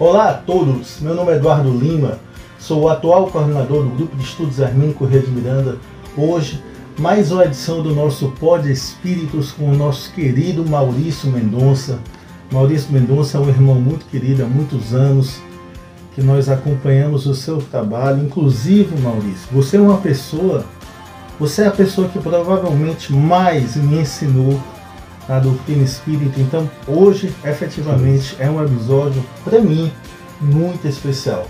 Olá a todos, meu nome é Eduardo Lima, sou o atual coordenador do Grupo de Estudos Armínio Correia de Miranda. Hoje, mais uma edição do nosso Pod Espíritos com o nosso querido Maurício Mendonça. Maurício Mendonça é um irmão muito querido há muitos anos, que nós acompanhamos o seu trabalho. Inclusive, Maurício, você é uma pessoa, você é a pessoa que provavelmente mais me ensinou a doutrina espírita. Então, hoje, efetivamente, é um episódio, para mim, muito especial.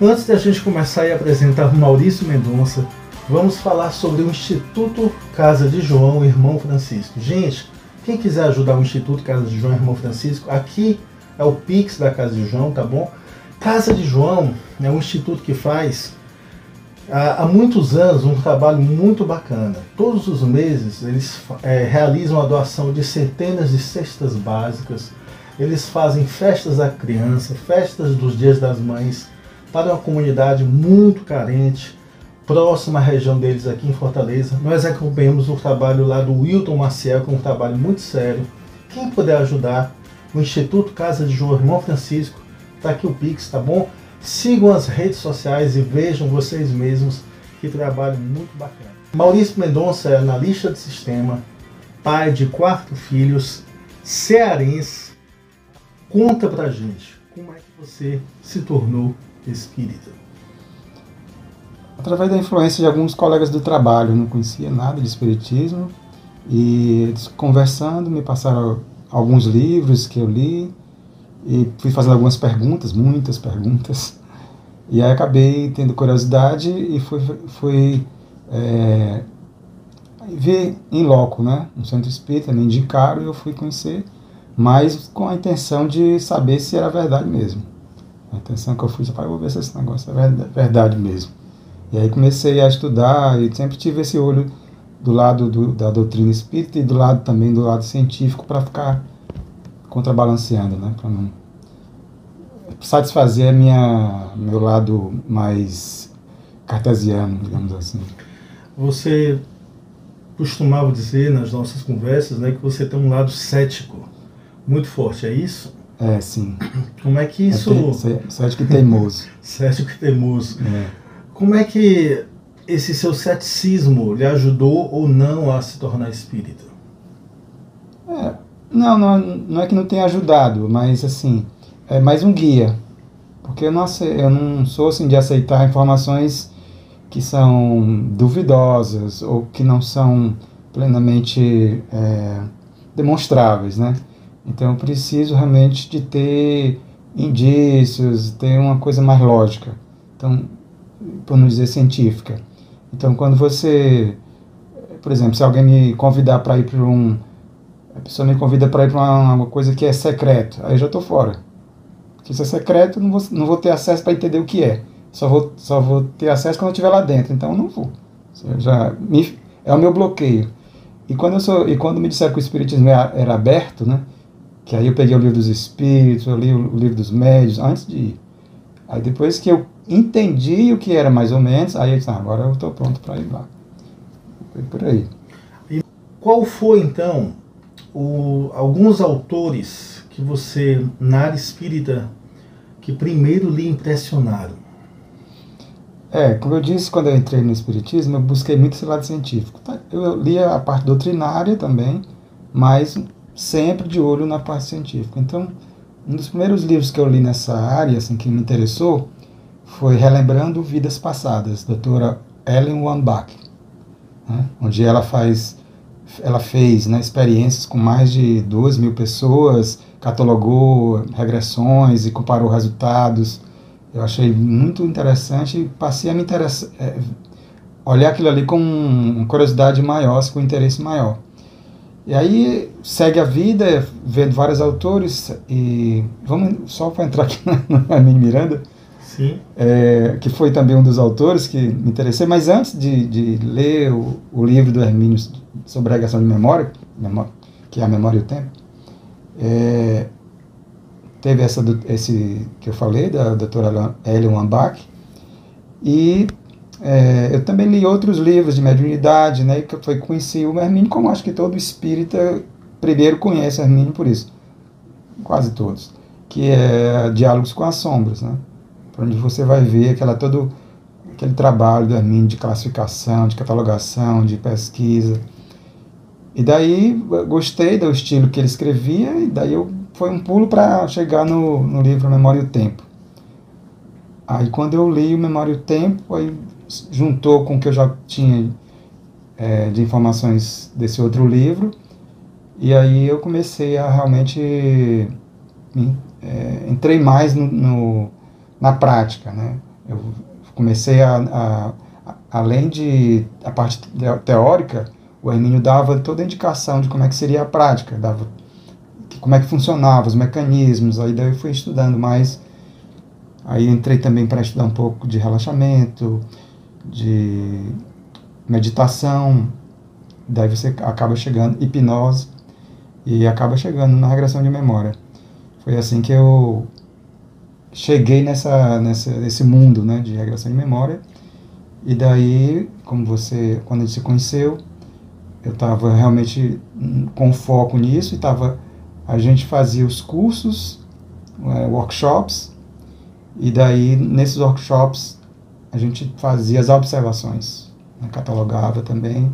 Antes de a gente começar a apresentar o Maurício Mendonça, vamos falar sobre o Instituto Casa de João Irmão Francisco. Gente, quem quiser ajudar o Instituto Casa de João Irmão Francisco, aqui é o Pix da Casa de João, tá bom? Casa de João é um instituto que faz há, muitos anos um trabalho muito bacana. Todos os meses eles é, realizam a doação de centenas de cestas básicas, eles fazem festas da criança, festas dos dias das mães para uma comunidade muito carente, próxima à região deles aqui em Fortaleza. Nós acompanhamos o trabalho lá do Wilton Maciel, que é um trabalho muito sério. Quem puder ajudar, o Instituto Casa de João Irmão Francisco, está aqui o Pix, tá bom? Sigam as redes sociais e vejam vocês mesmos que trabalho muito bacana. Maurício Mendonça é analista de sistema, pai de quatro filhos, cearense. Conta pra gente como é que você se tornou espírita. Através da influência de alguns colegas do trabalho, não conhecia nada de espiritismo e conversando me passaram alguns livros que eu li e fui fazendo algumas perguntas, muitas perguntas, e aí acabei tendo curiosidade e fui, fui é, ver em loco, né? No centro espírita, me indicaram e eu fui conhecer, mas com a intenção de saber se era verdade mesmo. A intenção que eu fui, eu vou ver se esse negócio é verdade mesmo. E aí comecei a estudar e sempre tive esse olho do lado do, da doutrina espírita e do lado também do lado científico para ficar contrabalanceando, né? Para não satisfazer a minha meu lado mais cartesiano, digamos assim. Você costumava dizer nas nossas conversas, né, que você tem um lado cético muito forte, é isso? É, sim. Como é que isso? É cético e teimoso. cético e teimoso. É. Como é que esse seu ceticismo lhe ajudou ou não a se tornar espírita? É, não, não, não é que não tenha ajudado, mas assim, é mais um guia. Porque eu não, eu não sou assim de aceitar informações que são duvidosas ou que não são plenamente é, demonstráveis, né? Então eu preciso realmente de ter indícios, ter uma coisa mais lógica, então, por não dizer científica. Então quando você, por exemplo, se alguém me convidar para ir para um a pessoa me convida para ir para uma, uma, coisa que é secreto, aí eu já estou fora. Se é secreto, não vou, não vou ter acesso para entender o que é. Só vou, só vou ter acesso quando eu estiver lá dentro, então eu não vou. Já me, é o meu bloqueio. E quando, eu sou, e quando me disseram que o Espiritismo era, era aberto, né, que aí eu peguei o livro dos Espíritos, eu li o, o livro dos Médios, antes de ir. Aí depois que eu entendi o que era mais ou menos, aí eu disse, ah, agora eu estou pronto para ir lá. Foi por aí. E qual foi então o, alguns autores que você, na área espírita, que primeiro lhe impressionaram? É, como eu disse, quando eu entrei no Espiritismo, eu busquei muito esse lado científico. Tá? Eu lia a parte doutrinária também, mas sempre de olho na parte científica. Então, um dos primeiros livros que eu li nessa área, assim, que me interessou, foi Relembrando Vidas Passadas, doutora Ellen Wambach, né? onde ela faz ela fez né, experiências com mais de duas mil pessoas, catalogou regressões e comparou resultados. Eu achei muito interessante e passei a me interessar, é, olhar aquilo ali com uma curiosidade maior, com um interesse maior. E aí segue a vida, vendo vários autores, e vamos só para entrar aqui na Hermínio Miranda, é, que foi também um dos autores que me interessei, mas antes de, de ler o, o livro do Hermínio sobre a regressão de memória, que é a memória e o tempo, é, teve essa esse que eu falei, da doutora Ellen Wambach, e é, eu também li outros livros de mediunidade, né, que foi conheci o Hermínio, como acho que todo espírita primeiro conhece Hermínio por isso, quase todos, que é Diálogos com as Sombras, né? onde você vai ver aquela, todo aquele trabalho do Hermínio de classificação, de catalogação, de pesquisa. E daí gostei do estilo que ele escrevia, e daí eu, foi um pulo para chegar no, no livro Memória e o Tempo. Aí quando eu li o Memória e o Tempo, aí juntou com o que eu já tinha é, de informações desse outro livro, e aí eu comecei a realmente é, entrei mais no, no, na prática, né? Eu comecei a, a, a, além de a parte teórica, o Hermínio dava toda a indicação de como é que seria a prática, dava como é que funcionava os mecanismos, aí daí eu fui estudando mais, aí entrei também para estudar um pouco de relaxamento, de meditação, daí você acaba chegando, hipnose, e acaba chegando na regressão de memória. Foi assim que eu cheguei nessa, nessa, nesse mundo né, de regressão de memória. E daí, como você, quando a gente se conheceu, eu estava realmente com foco nisso e tava, a gente fazia os cursos, é, workshops, e daí nesses workshops a gente fazia as observações, né, catalogava também,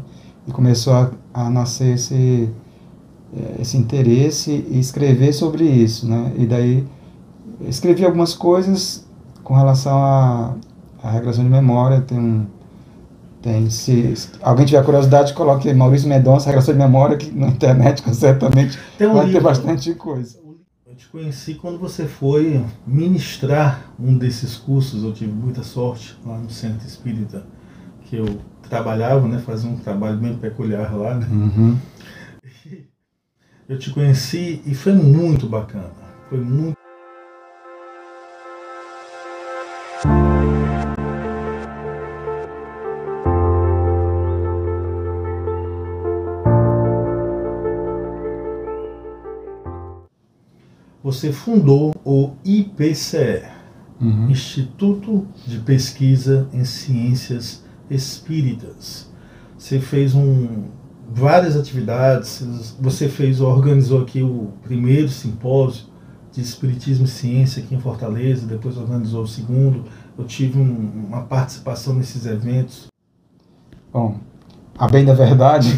e começou a, a nascer esse, é, esse interesse e escrever sobre isso, né? E daí escrevi algumas coisas com relação à regressão de memória. Tem um, tem, se, se alguém tiver curiosidade, coloque Maurício Mendonça, regressão de memória, que na internet certamente um vai livro, ter bastante coisa. Eu te conheci quando você foi ministrar um desses cursos. Eu tive muita sorte lá no Centro Espírita, que eu trabalhava, né, fazia um trabalho bem peculiar lá, né? Uhum eu te conheci e foi muito bacana. Foi muito. Você fundou o IPCE, uhum. Instituto de Pesquisa em Ciências Espíritas. Você fez um várias atividades. Você fez, organizou aqui o primeiro simpósio de Espiritismo e Ciência aqui em Fortaleza, depois organizou o segundo. Eu tive um, uma participação nesses eventos. Bom, a bem da verdade,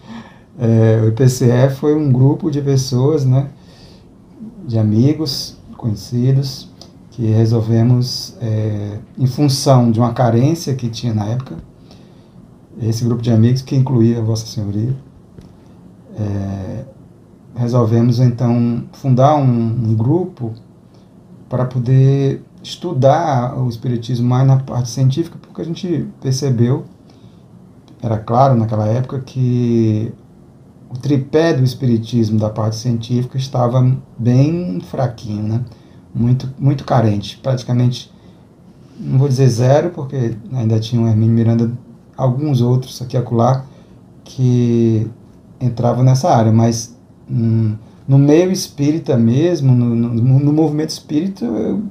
é, o IPCE foi um grupo de pessoas, né, de amigos, conhecidos, que resolvemos, é, em função de uma carência que tinha na época, esse grupo de amigos, que incluía Vossa Senhoria, é, resolvemos então fundar um, um, grupo para poder estudar o Espiritismo mais na parte científica, porque a gente percebeu, era claro naquela época, que o tripé do Espiritismo da parte científica estava bem fraquinho, né? muito, muito carente, praticamente, não vou dizer zero, porque ainda tinha o Hermínio Miranda alguns outros aqui e acolá que entravam nessa área, mas hum, no meio espírita mesmo, no, no, no, movimento espírita, eu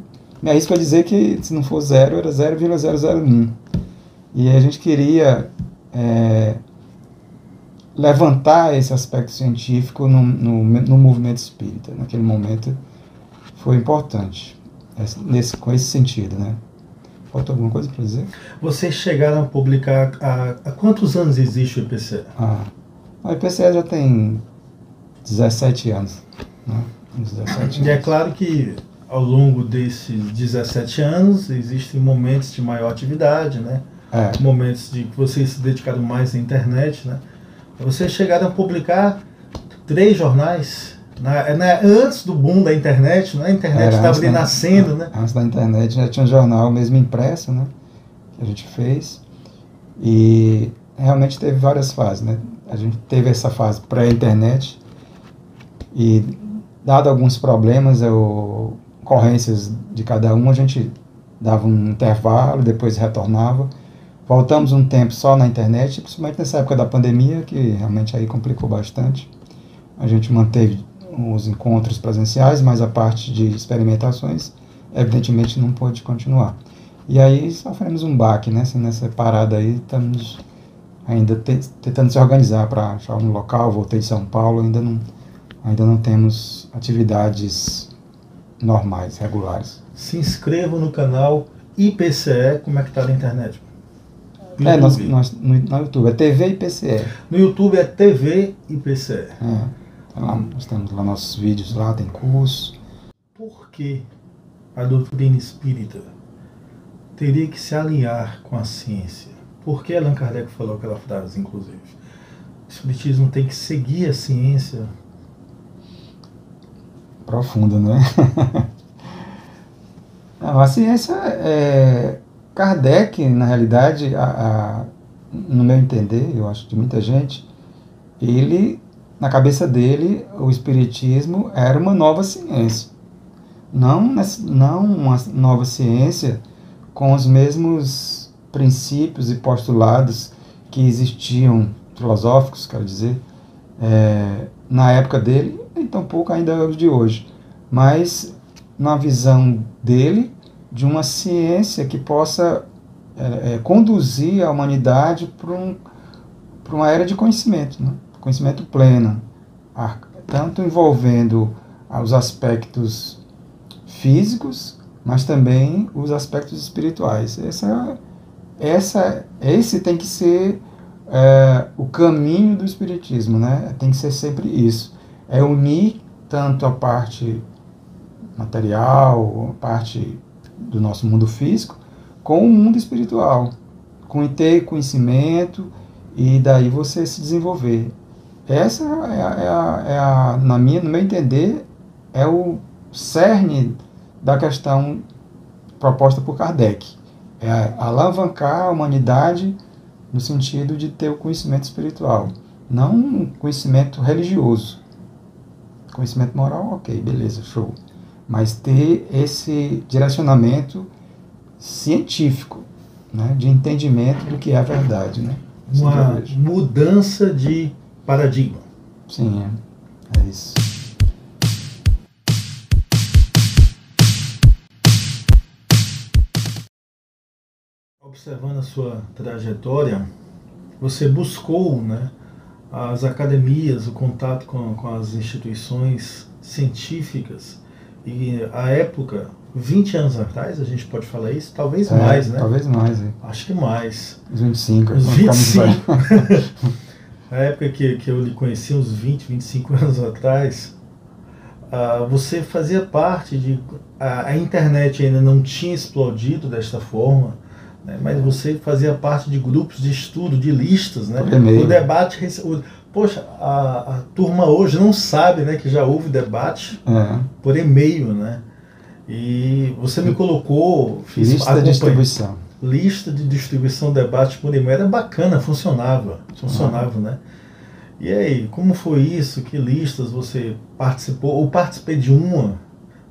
me arrisco a dizer que se não for zero, era 0,001. E a gente queria é, levantar esse aspecto científico no, no, no movimento espírita. Naquele momento foi importante, nesse, com esse sentido, né? Falta alguma coisa para dizer? Vocês chegaram a publicar há, há quantos anos existe o IPCE? Ah, o IPCE já tem 17 anos. Né? 17 anos. E é claro que ao longo desses 17 anos existem momentos de maior atividade, né? É. Momentos de que vocês se dedicaram mais à internet, né? Vocês chegaram a publicar três jornais na, na, antes do boom da internet, né? a internet estava ali nascendo. Né? Antes da internet já tinha um jornal mesmo impresso, né? que a gente fez. E realmente teve várias fases. Né? A gente teve essa fase pré-internet e, dado alguns problemas, ou ocorrências de cada um, a gente dava um intervalo, depois retornava. Voltamos um tempo só na internet, principalmente nessa época da pandemia, que realmente aí complicou bastante. A gente manteve os encontros presenciais, mas a parte de experimentações, evidentemente, não pôde continuar. E aí sofremos um baque nessa, nessa parada aí, estamos ainda te, tentando se organizar para achar um local, voltei de São Paulo, ainda não, ainda não temos atividades normais, regulares. Se inscreva no canal IPCE, como é que tá na internet? No é, nós, nós, no, no, YouTube, é TV IPCE. No YouTube é TV IPCE. É, tá lá, nós temos lá nossos vídeos lá, tem curso. Por que a doutrina espírita teria que se alinhar com a ciência? Por que Allan Kardec falou aquela frase, inclusive? O Espiritismo tem que seguir a ciência? Profundo, né? Não, a ciência é. Kardec, na realidade, a, a, no meu entender, eu acho de muita gente, ele, na cabeça dele, o Espiritismo era uma nova ciência. Não, não uma nova ciência com os mesmos princípios e postulados que existiam, filosóficos, quero dizer, é, na época dele, e tampouco ainda os de hoje. Mas na visão dele de uma ciência que possa é, é, conduzir a humanidade para um, uma era de conhecimento, né? conhecimento pleno, tanto envolvendo os aspectos físicos, mas também os aspectos espirituais. Essa, essa, esse tem que ser é, o caminho do espiritismo, né? Tem que ser sempre isso. É unir tanto a parte material, parte do nosso mundo físico, com o mundo espiritual, com ter conhecimento e daí você se desenvolver. Essa é a, é a, é a na minha, no meu entender, é o cerne da questão proposta por Kardec. É alavancar a humanidade no sentido de ter o conhecimento espiritual, não um conhecimento religioso. Conhecimento moral, ok, beleza, show mas ter esse direcionamento científico, né, de entendimento do que é a verdade. Né? Uma mudança de paradigma. Sim, é, é isso. Observando a sua trajetória, você buscou né, as academias, o contato com, com as instituições científicas e a época, 20 anos atrás, a gente pode falar isso? Talvez é, mais, né? Talvez mais. É. Acho que mais. Os 25. Os 25. a época que, que eu lhe conheci, uns 20, 25 anos atrás, uh, você fazia parte de. A, a, internet ainda não tinha explodido desta forma, né, mas você fazia parte de grupos de estudo, de listas. Né? O debate. O, Poxa, a, a turma hoje não sabe né, que já houve debate é. por e-mail, né? E você me colocou. Fiz, lista de distribuição. Lista de distribuição debate por e-mail. Era bacana, funcionava. Funcionava, uhum. né? E aí, como foi isso? Que listas você participou? Ou participei de uma?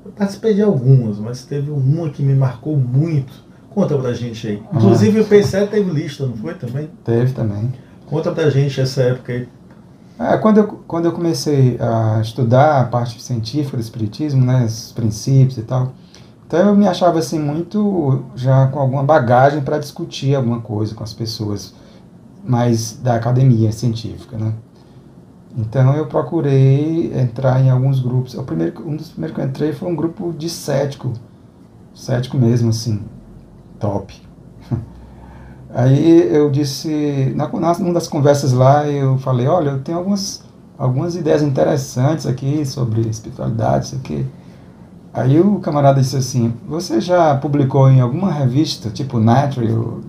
Eu participei de algumas, mas teve uma que me marcou muito. Conta pra gente aí. Inclusive o P7 teve lista, não foi também? Teve também. Conta pra gente essa época aí. É, quando, eu, quando eu comecei a estudar a parte científica do espiritismo, né, os princípios e tal, então eu me achava assim muito já com alguma bagagem para discutir alguma coisa com as pessoas mais da academia científica, né? Então eu procurei entrar em alguns grupos. O primeiro, um dos primeiros que eu entrei foi um grupo de cético, cético mesmo assim, top. Aí eu disse, na, numa das conversas lá, eu falei, olha, eu tenho algumas, algumas ideias interessantes aqui sobre espiritualidade, isso aqui. Aí o camarada disse assim, você já publicou em alguma revista, tipo Nature ou,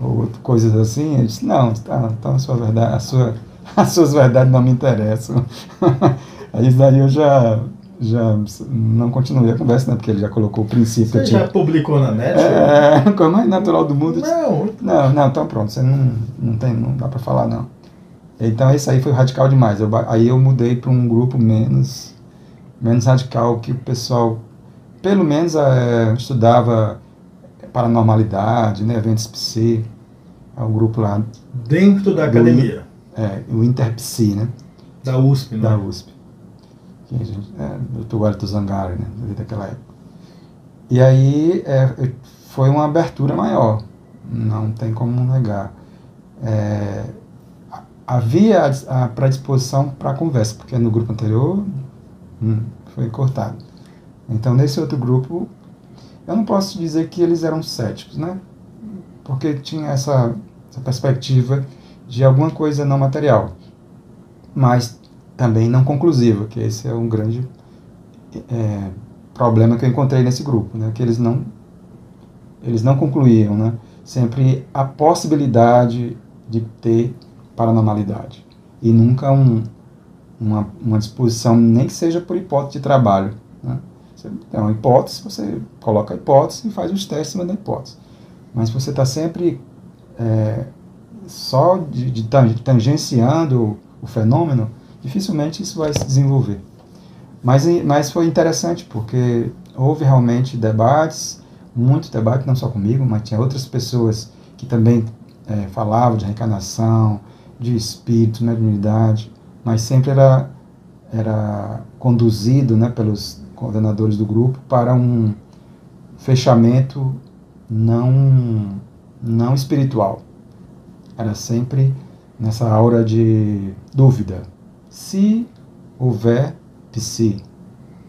ou coisas assim? Eu disse, não, tá, então a sua verdade, a sua, as suas verdades não me interessam. Aí daí eu já já não continuei a conversa, né? Porque ele já colocou o princípio. Você já publicou na net? É, a coisa mais natural do mundo. Não. Não, não, então pronto, você não, não tem, não dá para falar não. Então isso aí foi radical demais. Eu, aí eu mudei para um grupo menos, menos radical, que o pessoal, pelo menos, é, estudava paranormalidade, né, eventos psi, é o grupo lá. Dentro da academia? É, o Interpsi, né? Da USP, né? Da USP é, do Wellington Zangari, né, daquela época. E aí é, foi uma abertura maior, não tem como negar. É, havia a, a predisposição para conversa, porque no grupo anterior hum, foi cortado. Então, nesse outro grupo, eu não posso dizer que eles eram céticos, né? Porque tinha essa, essa perspectiva de alguma coisa não material, mas também não conclusiva, que esse é um grande é, problema que eu encontrei nesse grupo, né? Que eles não eles não concluíam, né? Sempre a possibilidade de ter paranormalidade e nunca um, uma, uma disposição, nem que seja por hipótese de trabalho. Né? Você tem uma hipótese, você coloca a hipótese e faz os testes da hipótese. Mas você está sempre é, só de, de tangenciando o fenômeno, dificilmente isso vai se desenvolver. Mas, mas foi interessante porque houve realmente debates, muito debate, não só comigo, mas tinha outras pessoas que também é, falavam de reencarnação, de espírito, mediunidade, mas sempre era, era conduzido né, pelos coordenadores do grupo para um fechamento não, não espiritual. Era sempre nessa aura de dúvida. Se houver psi.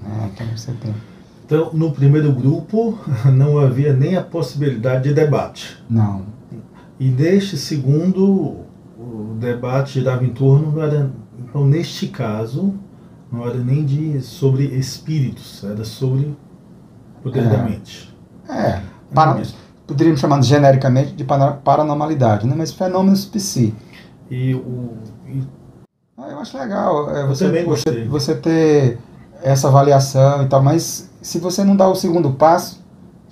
Né? Então você tem. Então, no primeiro grupo, não havia nem a possibilidade de debate. Não. E neste segundo, o debate girava em torno, não era, então neste caso, não era nem de, sobre espíritos, era sobre poder é. da mente. É, para, poderíamos chamar genericamente de paranormalidade, né? mas fenômenos psi. E o. E... Ah, eu acho legal é, você, você, você ter essa avaliação e tal, mas se você não dá o segundo passo,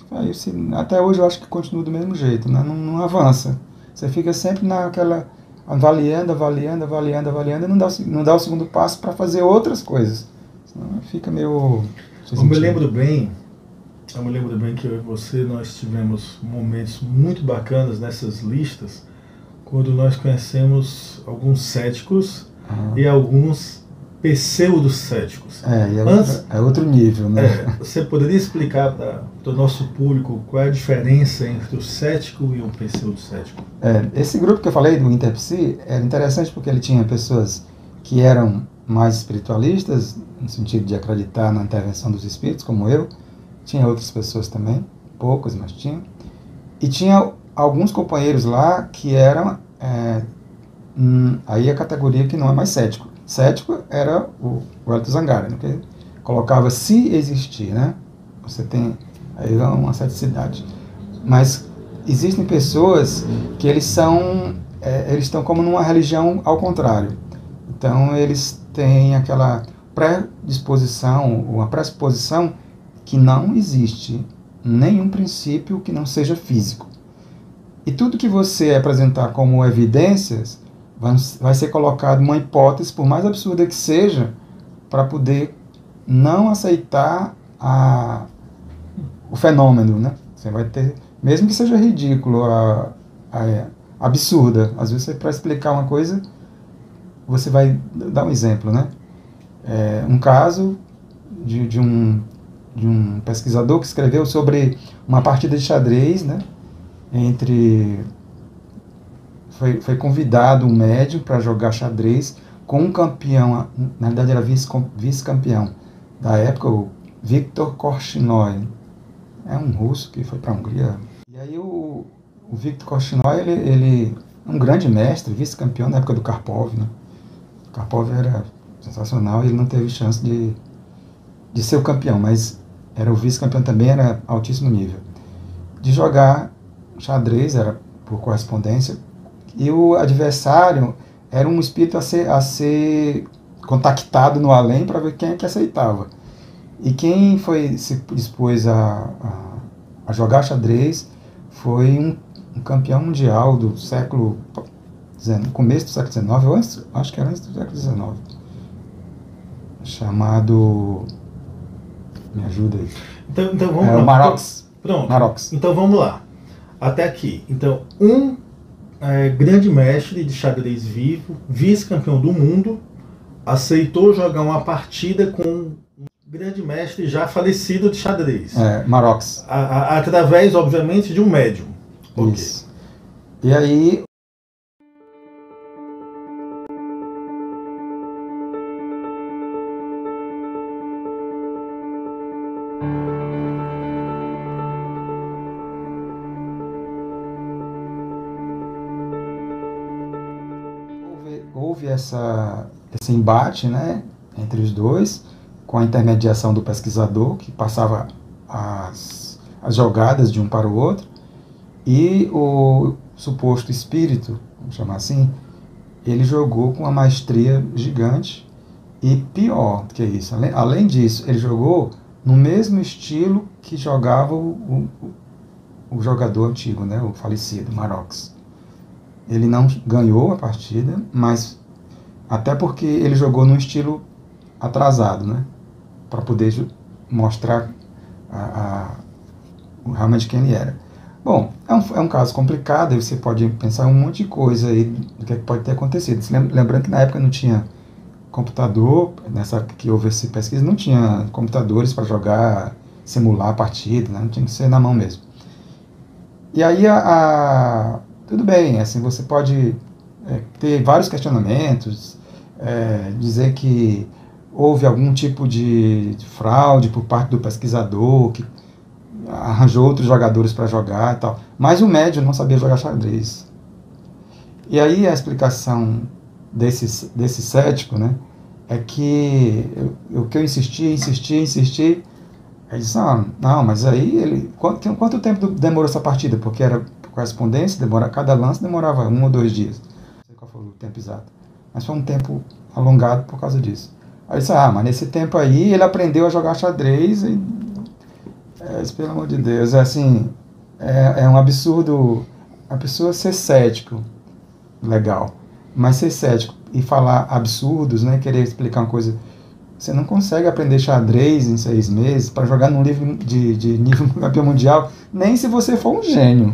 aí, se, até hoje eu acho que continua do mesmo jeito, né? não, não avança. Você fica sempre naquela avaliando, avaliando, avaliando, avaliando, e não dá, não dá o segundo passo para fazer outras coisas. Senão fica meio. Eu me lembro bem, eu me lembro bem que eu e você nós tivemos momentos muito bacanas nessas listas, quando nós conhecemos alguns céticos. E alguns pseudo-céticos. É, é, Antes, outro, é outro nível, né? É, você poderia explicar para o nosso público qual é a diferença entre o cético e o pseudo-cético? É, esse grupo que eu falei, do Interpsi, era interessante porque ele tinha pessoas que eram mais espiritualistas, no sentido de acreditar na intervenção dos espíritos, como eu. Tinha outras pessoas também, poucas, mas tinha. E tinha alguns companheiros lá que eram, é, hum, aí a categoria que não é mais cético, Cético era o, o Hélio Zangara, né, que colocava se existir, né? Você tem aí uma ceticidade. Mas existem pessoas que eles são, é, eles estão como numa religião ao contrário. Então eles têm aquela predisposição, uma pressuposição que não existe nenhum princípio que não seja físico. E tudo que você apresentar como evidências vai, ser colocado uma hipótese, por mais absurda que seja, para poder não aceitar a, o fenômeno, né? Você vai ter, mesmo que seja ridículo, a, a, absurda. Às vezes, para explicar uma coisa, você vai dar um exemplo, né? É, um caso de, de, um, de um pesquisador que escreveu sobre uma partida de xadrez, né? Entre foi, foi convidado um médium para jogar xadrez com um campeão, na verdade era vice-campeão da época, o Viktor Korchnoi. É um russo que foi para a Hungria. E aí o, o Viktor Korchnoi, ele, ele um grande mestre, vice-campeão na época do Karpov. Né? O Karpov era sensacional e ele não teve chance de, de ser o campeão, mas era o vice-campeão também, era altíssimo nível. De jogar xadrez, era por correspondência, e o adversário era um espírito a ser, a ser contactado no além para ver quem é que aceitava. E quem foi se dispôs a, a, a jogar xadrez foi um, um, campeão mundial do século começo do século XIX, ou antes, acho que era antes do século XIX, chamado me ajuda aí. Então, então vamos é, lá. Marox. Pronto. Marox. Então vamos lá. Até aqui. Então, um é, grande mestre de xadrez vivo, vice-campeão do mundo, aceitou jogar uma partida com um grande mestre já falecido de xadrez. É, Marox. A, a, através, obviamente, de um médium. Isso. Okay. E aí, essa, esse embate né, entre os dois, com a intermediação do pesquisador, que passava as, as jogadas de um para o outro, e o suposto espírito, vamos chamar assim, ele jogou com uma maestria gigante e pior do que isso. Além, além disso, ele jogou no mesmo estilo que jogava o, o, o jogador antigo, né, o falecido Marox. Ele não ganhou a partida, mas até porque ele jogou num estilo atrasado, né, para poder mostrar a, a, realmente quem ele era. Bom, é um, é um caso complicado, você pode pensar um monte de coisa aí do que pode ter acontecido. Lembrando que na época não tinha computador, nessa que houve essa pesquisa, não tinha computadores para jogar, simular a partida, né? não tinha que ser na mão mesmo. E aí, a, a tudo bem, assim, você pode é, ter vários questionamentos, é, dizer que houve algum tipo de, de, fraude por parte do pesquisador, que arranjou outros jogadores para jogar e tal, mas o médio não sabia jogar xadrez. E aí a explicação desse, desse cético, né, é que o que eu insisti, insisti, insisti, aí disse, ah, não, mas aí ele, quanto, quanto tempo demorou essa partida? Porque era correspondência, demora, cada lance demorava um ou dois dias. Não sei qual foi o tempo exato, mas foi um tempo alongado por causa disso. Aí disse, ah, mas nesse tempo aí ele aprendeu a jogar xadrez e, é, pelo amor de Deus, é assim, é, é um absurdo a pessoa ser cético, legal. Mas ser cético e falar absurdos, né, querer explicar uma coisa. Você não consegue aprender xadrez em seis meses para jogar num livro de, de nível campeão mundial, nem se você for um gênio.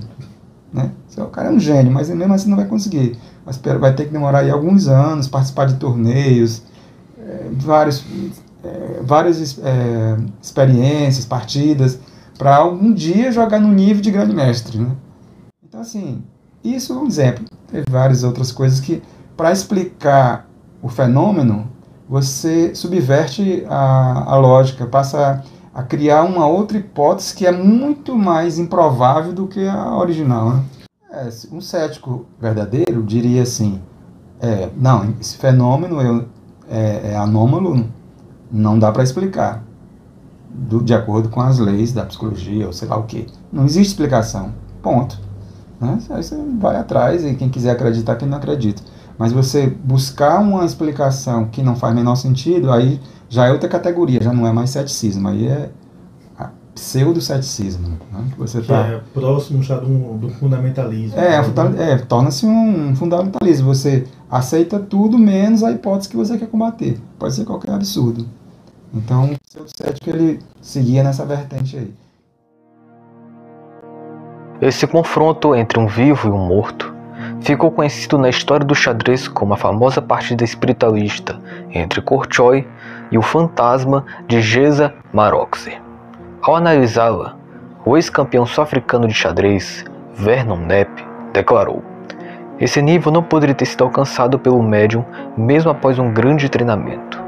Né? O cara é um gênio, mas mesmo assim não vai conseguir. Mas vai ter que demorar aí alguns anos, participar de torneios, é, vários, é, várias é, experiências, partidas, para algum dia jogar no nível de grande mestre. Né? Então, assim, isso é um exemplo. Teve várias outras coisas que, para explicar o fenômeno, você subverte a, a lógica, passa a, a criar uma outra hipótese que é muito mais improvável do que a original. Né? É, um cético verdadeiro diria assim: é, não, esse fenômeno eu, é, é anômalo, não dá para explicar, do, de acordo com as leis da psicologia ou sei lá o que. Não existe explicação. Ponto. Né? Aí você vai atrás e quem quiser acreditar, quem não acredita. Mas você buscar uma explicação que não faz menor sentido, aí já é outra categoria, já não é mais ceticismo, aí é pseudo-ceticismo. Né? Que você que tá... é próximo já do, do fundamentalismo. É, né? é torna-se um fundamentalismo. Você aceita tudo menos a hipótese que você quer combater. Pode ser qualquer absurdo. Então, o pseudo-cético ele seguia nessa vertente aí. Esse confronto entre um vivo e um morto ficou conhecido na história do xadrez como a famosa partida espiritualista entre Korchoy e o fantasma de Geza Maroczy. Ao analisá-la, o ex-campeão sul-africano de xadrez, Vernon Knapp, declarou: Esse nível não poderia ter sido alcançado pelo médium mesmo após um grande treinamento.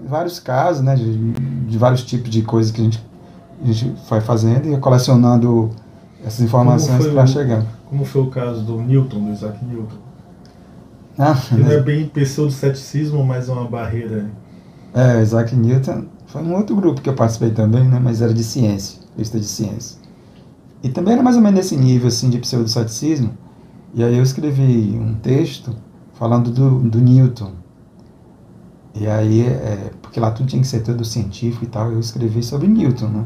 vários casos, né, de, de, vários tipos de coisas que a gente, a gente vai fazendo e colecionando essas informações para chegar. Como foi o caso do Newton, do Isaac Newton? Ah, Ele não é bem pseudo-ceticismo, mas é uma barreira. É, Isaac Newton foi um outro grupo que eu participei também, né, mas era de ciência, lista de ciência. E também era mais ou menos nesse nível assim, de pseudo-ceticismo. E aí eu escrevi um texto falando do, do Newton, e aí, é, porque lá tudo tinha que ser todo científico e tal, eu escrevi sobre Newton, né?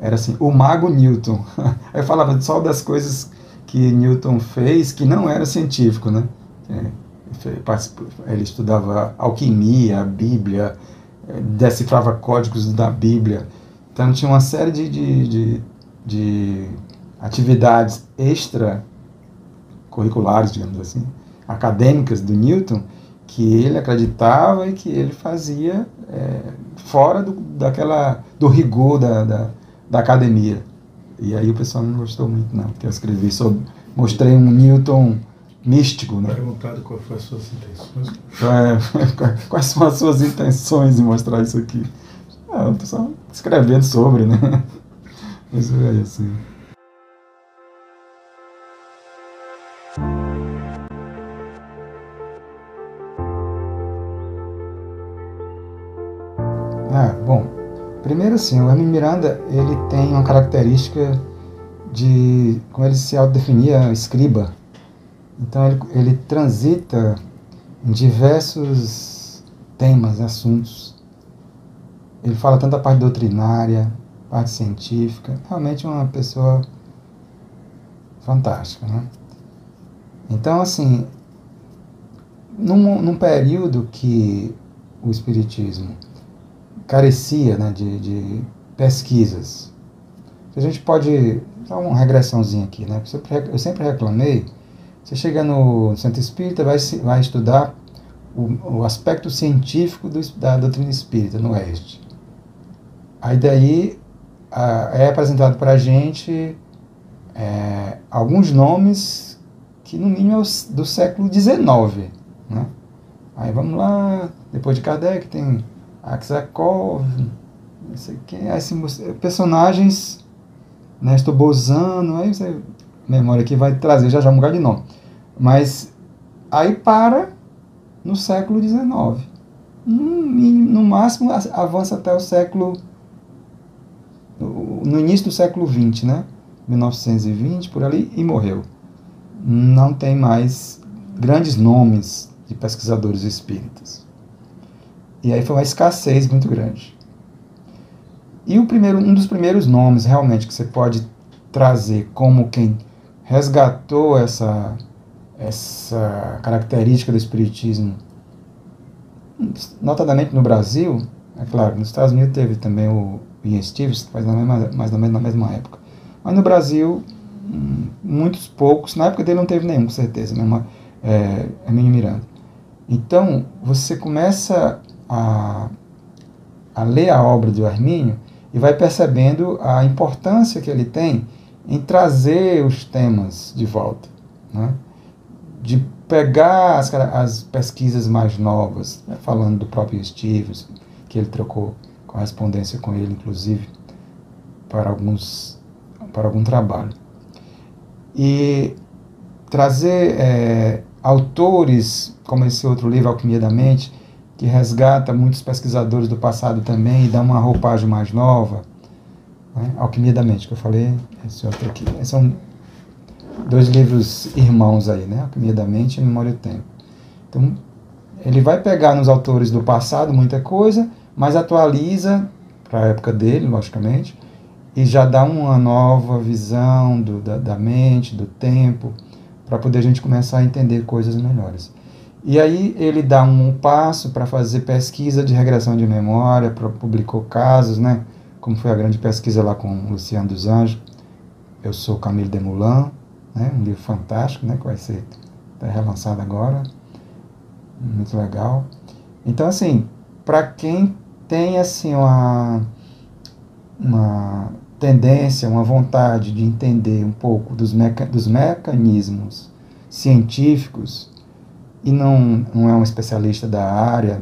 Era assim, o mago Newton. Aí falava só das coisas que Newton fez que não era científico, né? É, ele estudava alquimia, a Bíblia, é, decifrava códigos da Bíblia. Então tinha uma série de, de, de, de atividades extra curriculares, digamos assim, acadêmicas do Newton, que ele acreditava e que ele fazia é, fora do, daquela, do rigor da, da, da, academia. E aí o pessoal não gostou muito, não, porque eu escrevi sobre. Mostrei um Newton místico, né? Perguntado quais foram as suas intenções. É, quais são as suas intenções em mostrar isso aqui? Ah, o pessoal escrevendo sobre, né? Isso é assim. Primeiro assim, o Hermínio Miranda, ele tem uma característica de, como ele se autodefinia, escriba. Então ele, ele transita em diversos temas, assuntos. Ele fala tanto a parte doutrinária, parte científica. Realmente uma pessoa fantástica, né? Então, assim, num, num período que o Espiritismo carecia né, de, de pesquisas, a gente pode dar uma regressãozinha aqui, né? Eu sempre reclamei, você chega no centro espírita, vai, vai estudar o, o aspecto científico do, da doutrina espírita, no Oeste. Aí daí a, é apresentado para a gente é, alguns nomes que no mínimo é do século XIX. Né? Aí vamos lá, depois de Kardec tem Aksakov, não sei quem, assim, personagens, Nestor Bozano, aí você, memória aqui vai trazer já já um lugar de nome. Mas aí para no século XIX. No, no máximo avança até o século. no início do século XX, né? 1920, por ali, e morreu. Não tem mais grandes nomes de pesquisadores espíritas. E aí foi uma escassez muito grande. E o primeiro, um dos primeiros nomes realmente que você pode trazer como quem resgatou essa essa característica do espiritismo, notadamente no Brasil, é claro, nos Estados Unidos teve também o Ian Stevens, menos, mais ou menos na mesma época. Mas no Brasil, hum, muitos poucos, na época dele não teve nenhum, com certeza, mesmo, é, Emílio Miranda. Então, você começa a, a ler a obra do Armínio e vai percebendo a importância que ele tem em trazer os temas de volta. Né? de pegar as, as pesquisas mais novas, né, falando do próprio Stevens, que ele trocou correspondência com ele, inclusive, para, alguns, para algum trabalho. E trazer é, autores, como esse outro livro, Alquimia da Mente, que resgata muitos pesquisadores do passado também e dá uma roupagem mais nova. Né? Alquimia da Mente, que eu falei, esse outro aqui. São dois livros irmãos aí, né? Alquimia da Mente e Memória do Tempo. Então, ele vai pegar nos autores do passado muita coisa, mas atualiza para a época dele, logicamente, e já dá uma nova visão do, da, da mente, do tempo, para poder a gente começar a entender coisas melhores. E aí ele dá um passo para fazer pesquisa de regressão de memória, publicou casos, né? Como foi a grande pesquisa lá com o Luciano dos Anjos. Eu sou Camille Demoulin, né? um livro fantástico, né? que vai ser relançado agora, muito legal. Então, assim, para quem tem assim uma, uma tendência, uma vontade de entender um pouco dos, meca dos mecanismos científicos e não, não é um especialista da área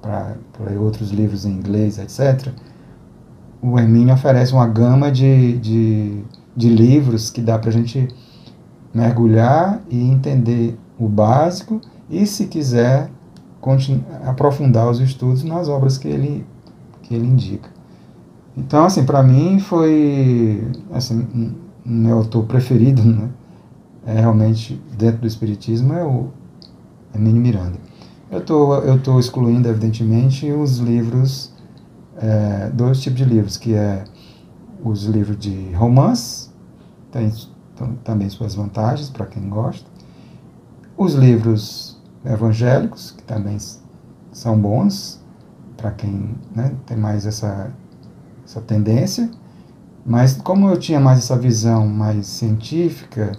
para ler outros livros em inglês, etc., o Hermínio oferece uma gama de, de, de livros que dá para a gente mergulhar e entender o básico e, se quiser, aprofundar os estudos nas obras que ele, que ele indica. Então, assim, para mim foi assim, meu autor preferido, né? É realmente dentro do espiritismo é o Emílio Miranda. Eu tô, eu tô excluindo evidentemente os livros, é, dois tipos de livros, que é os livros de romance, tem também suas vantagens para quem gosta. Os livros evangélicos, que também são bons para quem né, tem mais essa, essa tendência. Mas como eu tinha mais essa visão mais científica,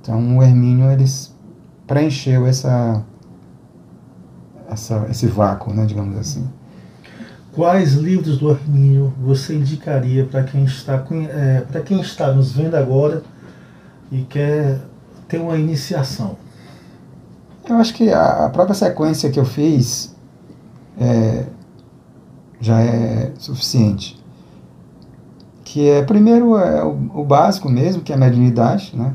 então o Hermínio eles preencheu essa, essa, esse vácuo, né, digamos assim. Quais livros do Hermínio você indicaria para quem está é, para quem está nos vendo agora e quer ter uma iniciação? Eu acho que a própria sequência que eu fiz é, já é suficiente. que é, primeiro, é o, o básico mesmo, que é a mediunidade, né?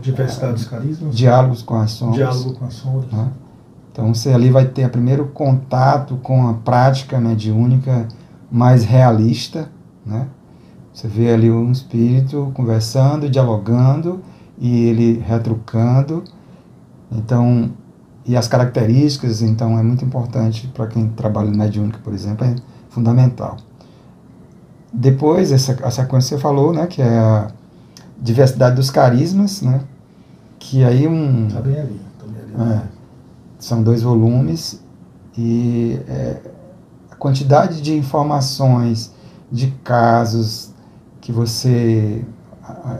Diversidade dos carismas. Diálogos com as sombras. Diálogo com as sombras. Né? Então você ali vai ter o primeiro contato com a prática mediúnica mais realista, né? Você vê ali um espírito conversando, dialogando e ele retrucando. Então, e as características, então é muito importante para quem trabalha no mediúnica, por exemplo, é fundamental. Depois, essa, a sequência que você falou, né, que é a diversidade dos carismas, né, que aí um... Tá bem ali, tá bem ali. É, são dois volumes e é, a quantidade de informações, de casos que você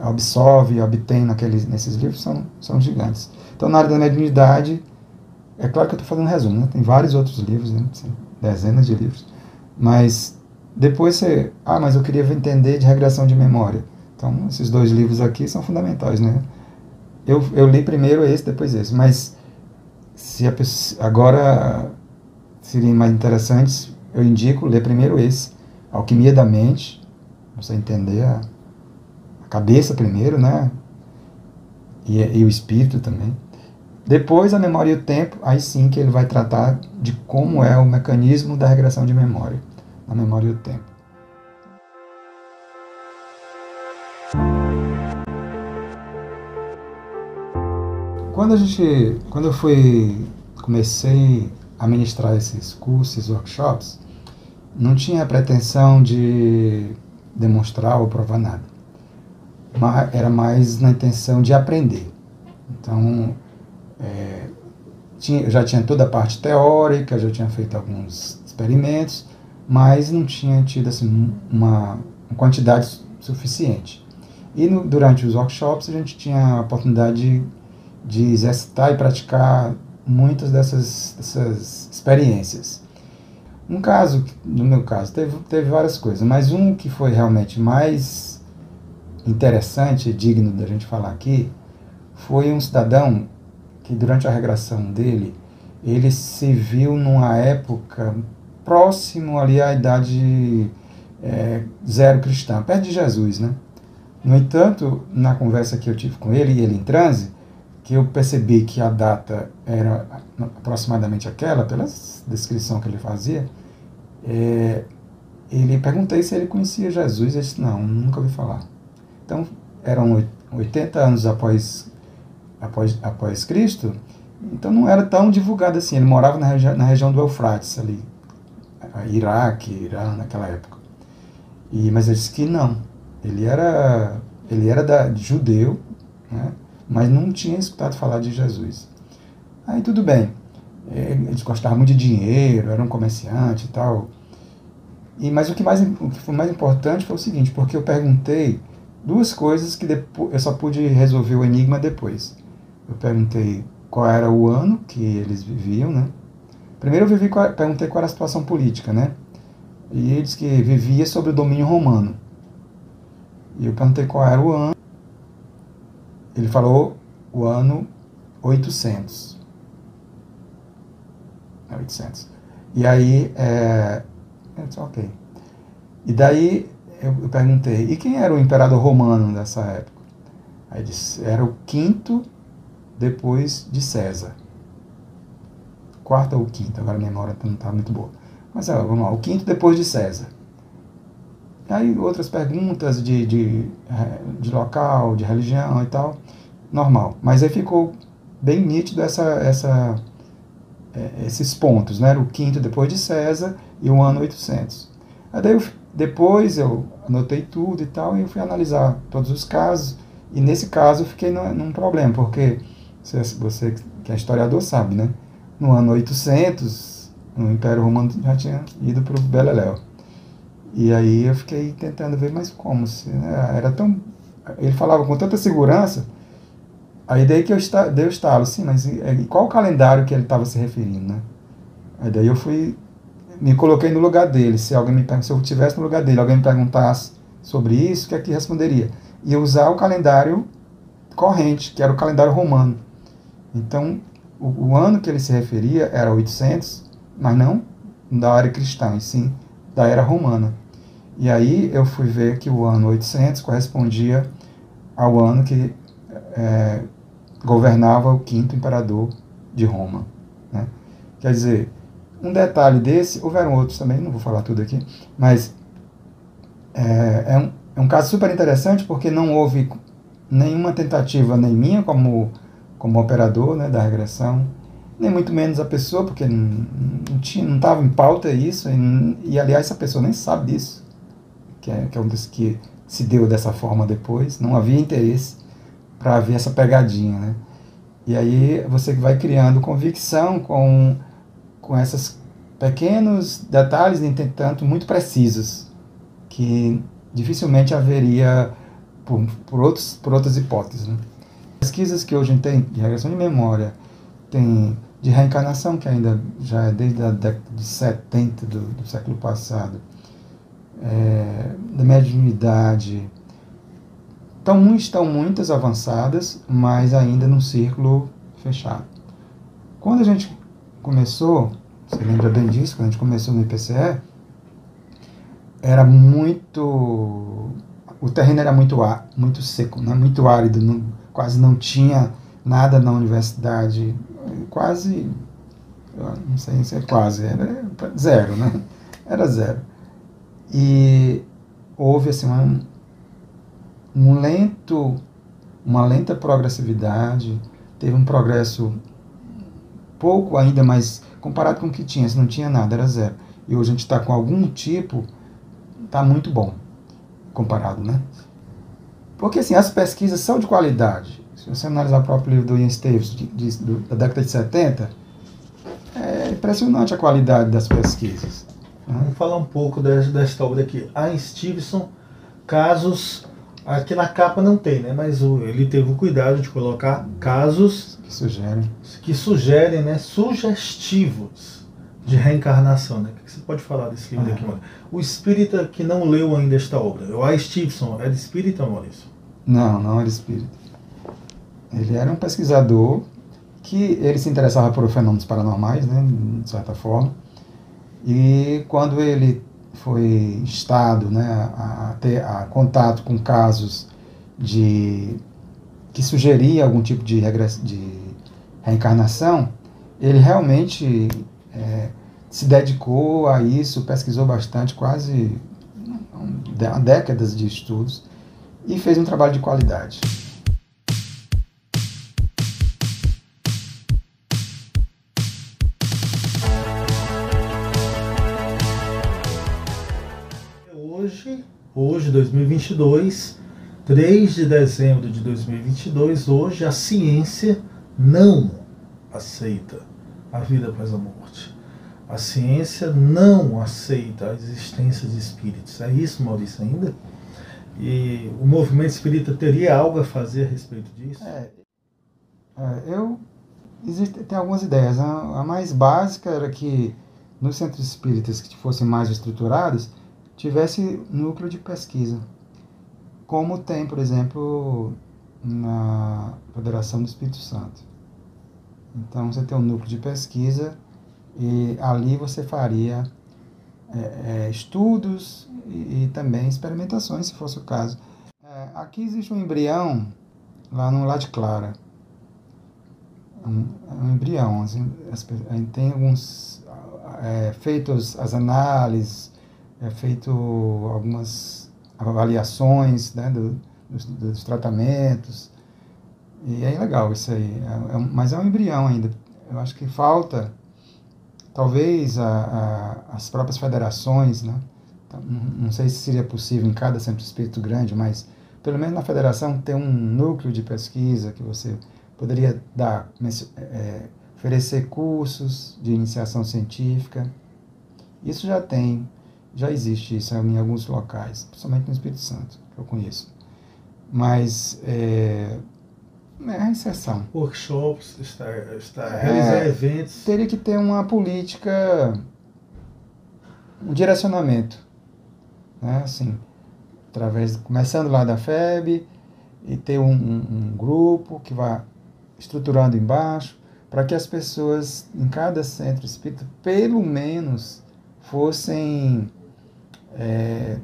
absorve e obtém naqueles, nesses livros são, são gigantes. Então, na área da mediunidade, é claro que eu estou fazendo um resumo, né? tem vários outros livros, né? dezenas de livros, mas depois você. Ah, mas eu queria entender de regressão de memória. Então, esses dois livros aqui são fundamentais, né? Eu, eu li primeiro esse, depois esse, mas se a pessoa, agora mais interessante, eu indico ler primeiro esse, Alquimia da Mente, você entender a, a cabeça primeiro, né? E, e, o espírito também. Depois a memória e o tempo, aí sim que ele vai tratar de como é o mecanismo da regressão de memória, na memória e o tempo. Quando a gente, quando eu fui, comecei a ministrar esses cursos, workshops, não tinha a pretensão de demonstrar ou provar nada. Mas era mais na intenção de aprender. Então, é, tinha, eu já tinha toda a parte teórica, já tinha feito alguns experimentos, mas não tinha tido assim, uma, uma quantidade suficiente. E no, durante os workshops a gente tinha a oportunidade de de exercitar e praticar muitas dessas, dessas experiências. Um caso, no meu caso, teve, teve várias coisas, mas um que foi realmente mais interessante e digno da gente falar aqui foi um cidadão que durante a regressão dele, ele se viu numa época próximo ali à idade é, zero cristã, perto de Jesus, né? No entanto, na conversa que eu tive com ele, e ele em transe, que eu percebi que a data era aproximadamente aquela, pela descrição que ele fazia, é, ele perguntei se ele conhecia Jesus, ele disse, não, nunca ouvi falar. Então, eram 80 anos após, após, após Cristo, então não era tão divulgado assim, ele morava na, regi na região do Eufrates, ali, Iraque, Irã, naquela época. E, mas ele disse que não, ele era, ele era da, judeu, né? Mas não tinha escutado falar de Jesus. Aí tudo bem, eles gostavam muito de dinheiro, eram comerciantes e tal. E, mas o que, mais, o que foi mais importante foi o seguinte, porque eu perguntei duas coisas que depois, eu só pude resolver o enigma depois. Eu perguntei qual era o ano que eles viviam, né? Primeiro eu vivi, perguntei qual era a situação política, né? E eles que vivia sob o domínio romano. E eu perguntei qual era o ano ele falou o ano 800. 800. E aí, é, disse, ok. E daí eu, eu perguntei, e quem era o imperador romano nessa época? Aí disse, era o quinto depois de César. Quarto ou quinto, agora a memória não está muito boa. Mas vamos lá, o quinto depois de César. Aí outras perguntas de, de, eh, de local, de religião e tal, normal. Mas aí ficou bem nítido essa, essa, é, esses pontos, né? O quinto depois de César e o ano 800. Aí daí eu, depois eu anotei tudo e tal, e eu fui analisar todos os casos, e nesse caso eu fiquei num, num problema, porque você, você que é historiador sabe, né? No ano 800, o Império Romano já tinha ido para o Beleléu. E aí eu fiquei tentando ver, mas como? Se, né, era tão. Ele falava com tanta segurança. Aí daí que eu está, dei o estalo, sim, mas qual o calendário que ele estava se referindo, né? Aí daí eu fui, me coloquei no lugar dele. Se alguém me se eu estivesse no lugar dele, alguém me perguntasse sobre isso, o que é que responderia? E usar o calendário corrente, que era o calendário romano. Então, o, o ano que ele se referia era 800, mas não da área cristã, e sim da era romana. E aí eu fui ver que o ano 800 correspondia ao ano que é, governava o quinto imperador de Roma. Né? Quer dizer, um detalhe desse, houveram outros também, não vou falar tudo aqui, mas é, é, um, é um caso super interessante porque não houve nenhuma tentativa, nem minha como, como operador né, da regressão, nem muito menos a pessoa, porque não, estava em pauta isso, e, e, aliás essa pessoa nem sabe disso, que é, que é um dos que se deu dessa forma depois, não havia interesse para haver essa pegadinha, né? E aí você vai criando convicção com, com esses pequenos detalhes, entretanto, muito precisos, que dificilmente haveria por, por, outros, por outras hipóteses. Né? Pesquisas que hoje tem de regressão de memória, tem de reencarnação, que ainda já é desde a década de 70 do, do século passado, é, da mediunidade. Então, estão muitas avançadas, mas ainda num círculo fechado. Quando a gente começou, você lembra bem disso, quando a gente começou no IPCE, era muito. O terreno era muito, muito seco, né? muito árido, não, quase não tinha nada na universidade quase, não sei se é quase, era zero, né? Era zero. E houve assim um, um lento, uma lenta progressividade, teve um progresso pouco ainda, mas comparado com o que tinha, se não tinha nada, era zero. E hoje a gente está com algum tipo, está muito bom, comparado, né? Porque assim, as pesquisas são de qualidade. Se você analisar o próprio livro do Ian Stevens, de, de, da década de 70, é impressionante a qualidade das pesquisas. Né? Vamos falar um pouco desta, desta obra aqui. A Stevenson, casos, aqui na capa não tem, né? mas o, ele teve o cuidado de colocar casos que sugerem, que sugerem né? sugestivos de reencarnação. Né? O que você pode falar desse livro ah. aqui, Maurício? O espírita que não leu ainda esta obra, o A. Stevenson, era espírita, Maurício? Não, não era espírita. Ele era um pesquisador que ele se interessava por fenômenos paranormais, né, de certa forma. E quando ele foi instado né, a ter a contato com casos de que sugeria algum tipo de, regress, de reencarnação, ele realmente é, se dedicou a isso, pesquisou bastante, quase décadas de estudos, e fez um trabalho de qualidade. Hoje, 2022, 3 de dezembro de 2022, hoje a ciência não aceita a vida após a morte. A ciência não aceita a existência de espíritos. É isso, Maurício, ainda? E o movimento espírita teria algo a fazer a respeito disso? É, é, eu existe, tem algumas ideias. A, a mais básica era que nos centros espíritas que fossem mais estruturados, tivesse núcleo de pesquisa, como tem, por exemplo, na Federação do Espírito Santo. Então, você tem um núcleo de pesquisa e ali você faria é, é, estudos e, e, também experimentações, se fosse o caso. É, aqui existe um embrião lá no Lade Clara. Um, um embrião. Assim, tem alguns é, feitos as análises, é feito algumas avaliações né, do, dos, dos, tratamentos. E é legal isso aí. É, é, mas é um embrião ainda. Eu acho que falta, talvez, a, a, as próprias federações, né? Então, não sei se seria possível em cada centro espírito grande, mas pelo menos na federação ter um núcleo de pesquisa que você poderia dar, é, oferecer cursos de iniciação científica. Isso já tem já existe isso em alguns locais, principalmente no Espírito Santo, que eu conheço. Mas é, é a exceção. Workshops, está, está, é, realizar eventos. Teria que ter uma política, um direcionamento. Né? Assim, através, começando lá da FEB, e ter um, um, um grupo que vá estruturando embaixo, para que as pessoas em cada centro espírita, pelo menos, fossem é,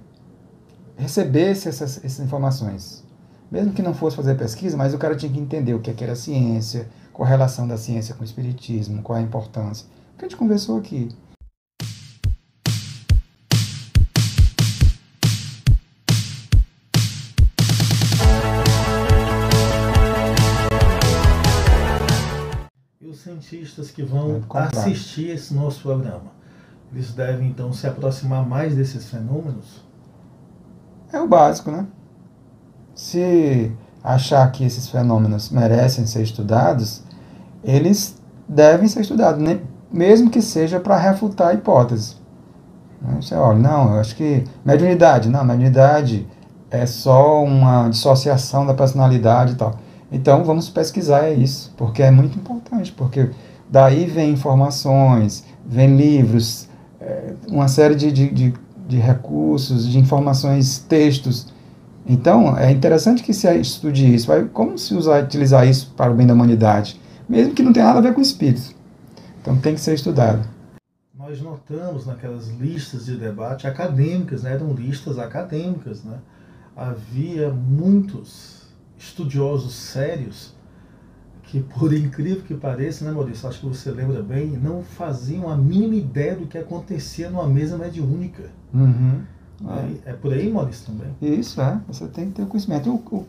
recebesse essas, essas informações. Mesmo que não fosse fazer pesquisa, mas o cara tinha que entender o que, é que era ciência, qual a relação da ciência com o espiritismo, qual a importância. O que a gente conversou aqui. E os cientistas que vão assistir esse nosso programa, eles devem então se aproximar mais desses fenômenos? É o básico, né? Se achar que esses fenômenos merecem ser estudados, eles devem ser estudados, né? mesmo que seja para refutar a hipótese. Você olha, não, eu acho que mediunidade, não, mediunidade é só uma dissociação da personalidade e tal. Então vamos pesquisar isso, porque é muito importante, porque daí vem informações, vem livros, uma série de, de, de, de recursos, de informações, textos então, é interessante que se estude isso. Como se usar, utilizar isso para o bem da humanidade? Mesmo que não tenha nada a ver com o espírito. Então, tem que ser estudado. Nós notamos naquelas listas de debate acadêmicas, né? eram listas acadêmicas. Né? Havia muitos estudiosos sérios que, por incrível que pareça, né, Maurício? Acho que você lembra bem, não faziam a mínima ideia do que acontecia numa mesa mediúnica. Uhum. É, é por aí, Maurício, também? Isso, é. Você tem que ter o conhecimento. O,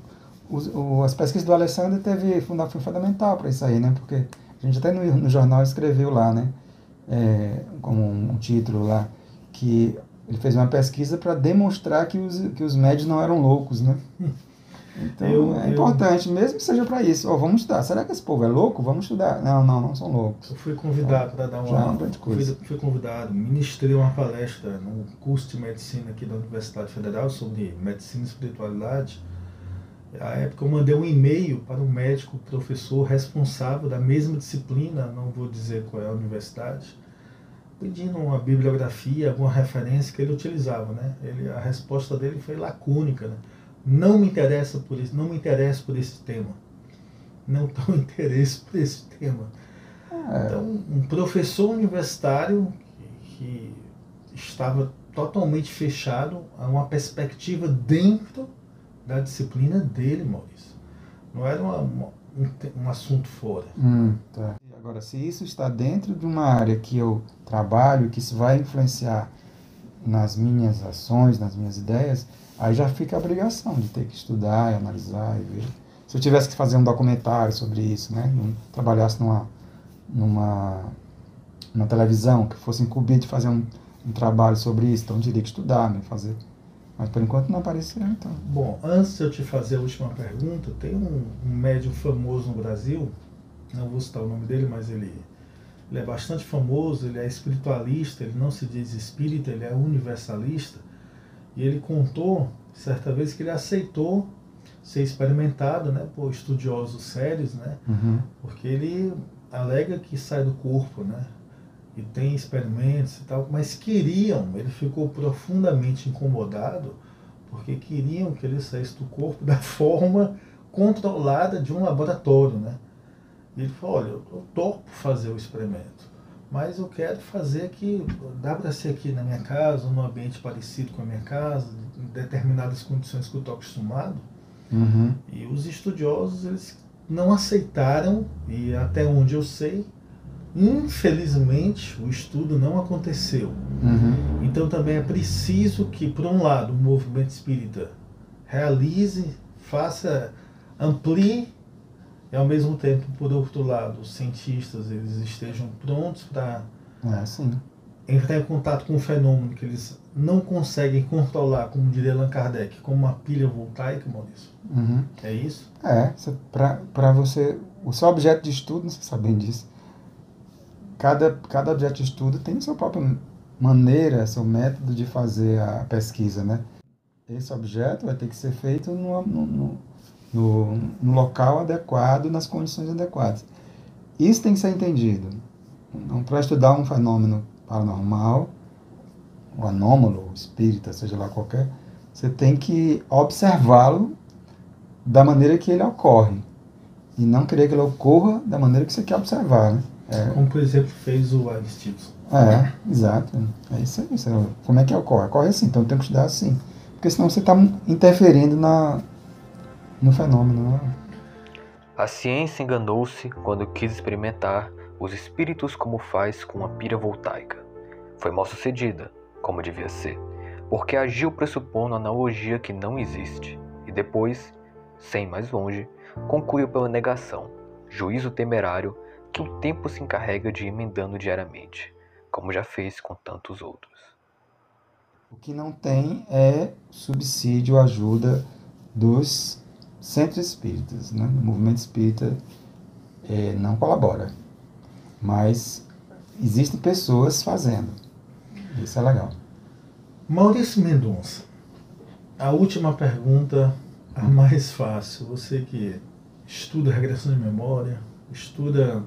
o, o, as pesquisas do Alessandro teve foi fundamental para isso aí, né? Porque a gente até no, no jornal escreveu lá, né? É, como um, um título lá, que ele fez uma pesquisa para demonstrar que os, que os médios não eram loucos, né? Então eu, é importante, eu... mesmo que seja para isso. Oh, vamos estudar. Será que esse povo é louco? Vamos estudar. Não, não, não são loucos. Eu fui convidado para dar uma. Já é uma grande coisa. Fui, fui convidado, ministrei uma palestra no curso de medicina aqui da Universidade Federal sobre medicina e espiritualidade. Na época eu mandei um e-mail para um médico, professor responsável da mesma disciplina, não vou dizer qual é a universidade, pedindo uma bibliografia, alguma referência que ele utilizava, né? Ele, a resposta dele foi lacônica, né? Não me interessa por isso, não me interessa por esse tema. Não tenho interesse por esse tema. É. Então, um professor universitário que estava totalmente fechado a uma perspectiva dentro da disciplina dele, Maurício. Não era uma, uma, um, um, assunto fora. Hum, tá. Agora, se isso está dentro de uma área que eu trabalho, que isso vai influenciar nas minhas ações, nas minhas ideias, Aí já fica a obrigação de ter que estudar e analisar e ver. Se eu tivesse que fazer um documentário sobre isso, né? Não trabalhasse numa, numa, numa televisão, que fosse incumbido de fazer um, um trabalho sobre isso, então eu teria que estudar, né? Fazer. Mas por enquanto não apareceu, então. Bom, antes de eu te fazer a última pergunta, tem um, um médium famoso no Brasil, não vou citar o nome dele, mas ele, ele é bastante famoso, ele é espiritualista, ele não se diz espírita, ele é universalista e ele contou, certa vez, que ele aceitou ser experimentado né, por estudiosos sérios, né, uhum. porque ele alega que sai do corpo, né, e tem experimentos e tal, mas queriam, ele ficou profundamente incomodado, porque queriam que ele saísse do corpo da forma controlada de um laboratório, né. E ele falou, olha, eu topo fazer o experimento, mas eu quero fazer aqui, dá para ser aqui na minha casa, num ambiente parecido com a minha casa, em determinadas condições que eu estou acostumado. Uhum. E os estudiosos, eles não aceitaram, e até onde eu sei, infelizmente, o estudo não aconteceu. Uhum. Então também é preciso que, por um lado, o movimento espírita realize, faça, amplie e ao mesmo tempo, por outro lado, os cientistas eles estejam prontos para é, entrar em contato com um fenômeno que eles não conseguem controlar, como diria Allan Kardec, como uma pilha voltaica, Maurício. Uhum. É isso? É, para você, o seu objeto de estudo, você sabe bem disso, cada, cada objeto de estudo tem sua própria maneira, seu método de fazer a pesquisa, né? Esse objeto vai ter que ser feito no, no no, local adequado, nas condições adequadas. Isso tem que ser entendido. Então, para estudar um fenômeno paranormal, o anômalo, o espírita, seja lá qualquer, você tem que observá-lo da maneira que ele ocorre. E não querer que ele ocorra da maneira que você quer observar. Né? É, Como, por exemplo, fez o Aristides. É, exato. É isso aí. É, como é que ocorre? Ocorre assim, então tem que estudar assim. porque senão você está interferindo na, no fenômeno. Né? A ciência enganou-se quando quis experimentar os espíritos como faz com uma pira voltaica. Foi mal sucedida, como devia ser, porque agiu pressupondo analogia que não existe, e depois, sem mais longe, concluiu pela negação, juízo temerário que o tempo se encarrega de emendando diariamente, como já fez com tantos outros. O que não tem é subsídio, ajuda dos centros espíritas. Né? O movimento espírita é, não colabora, mas existem pessoas fazendo. Isso é legal. Maurício Mendonça, a última pergunta, a mais fácil. Você que estuda regressão de memória, estuda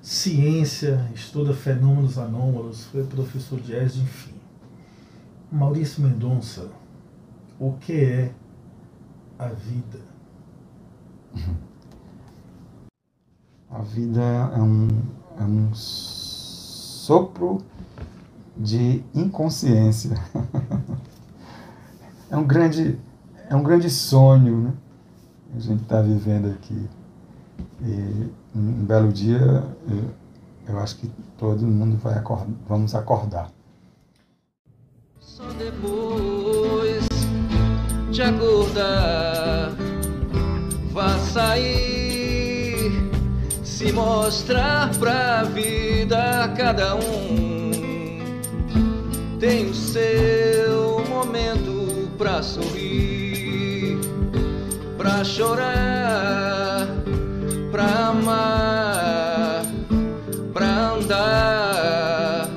ciência, estuda fenômenos anômalos, foi professor de ESD, enfim. Maurício Mendonça, o que é a vida? A vida é um, é um sopro de inconsciência. é um grande, é um grande sonho, né? A gente está vivendo aqui. E um belo dia, eu, eu acho que todo mundo vai acordar, vamos acordar. Só depois de acordar, vá sair, se mostrar pra vida cada um. Tem o seu momento pra sorrir, pra chorar, pra amar, pra andar,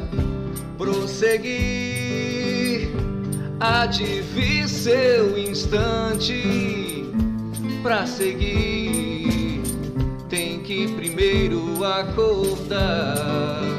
prosseguir. Vir seu instante pra seguir. Tem que primeiro acordar.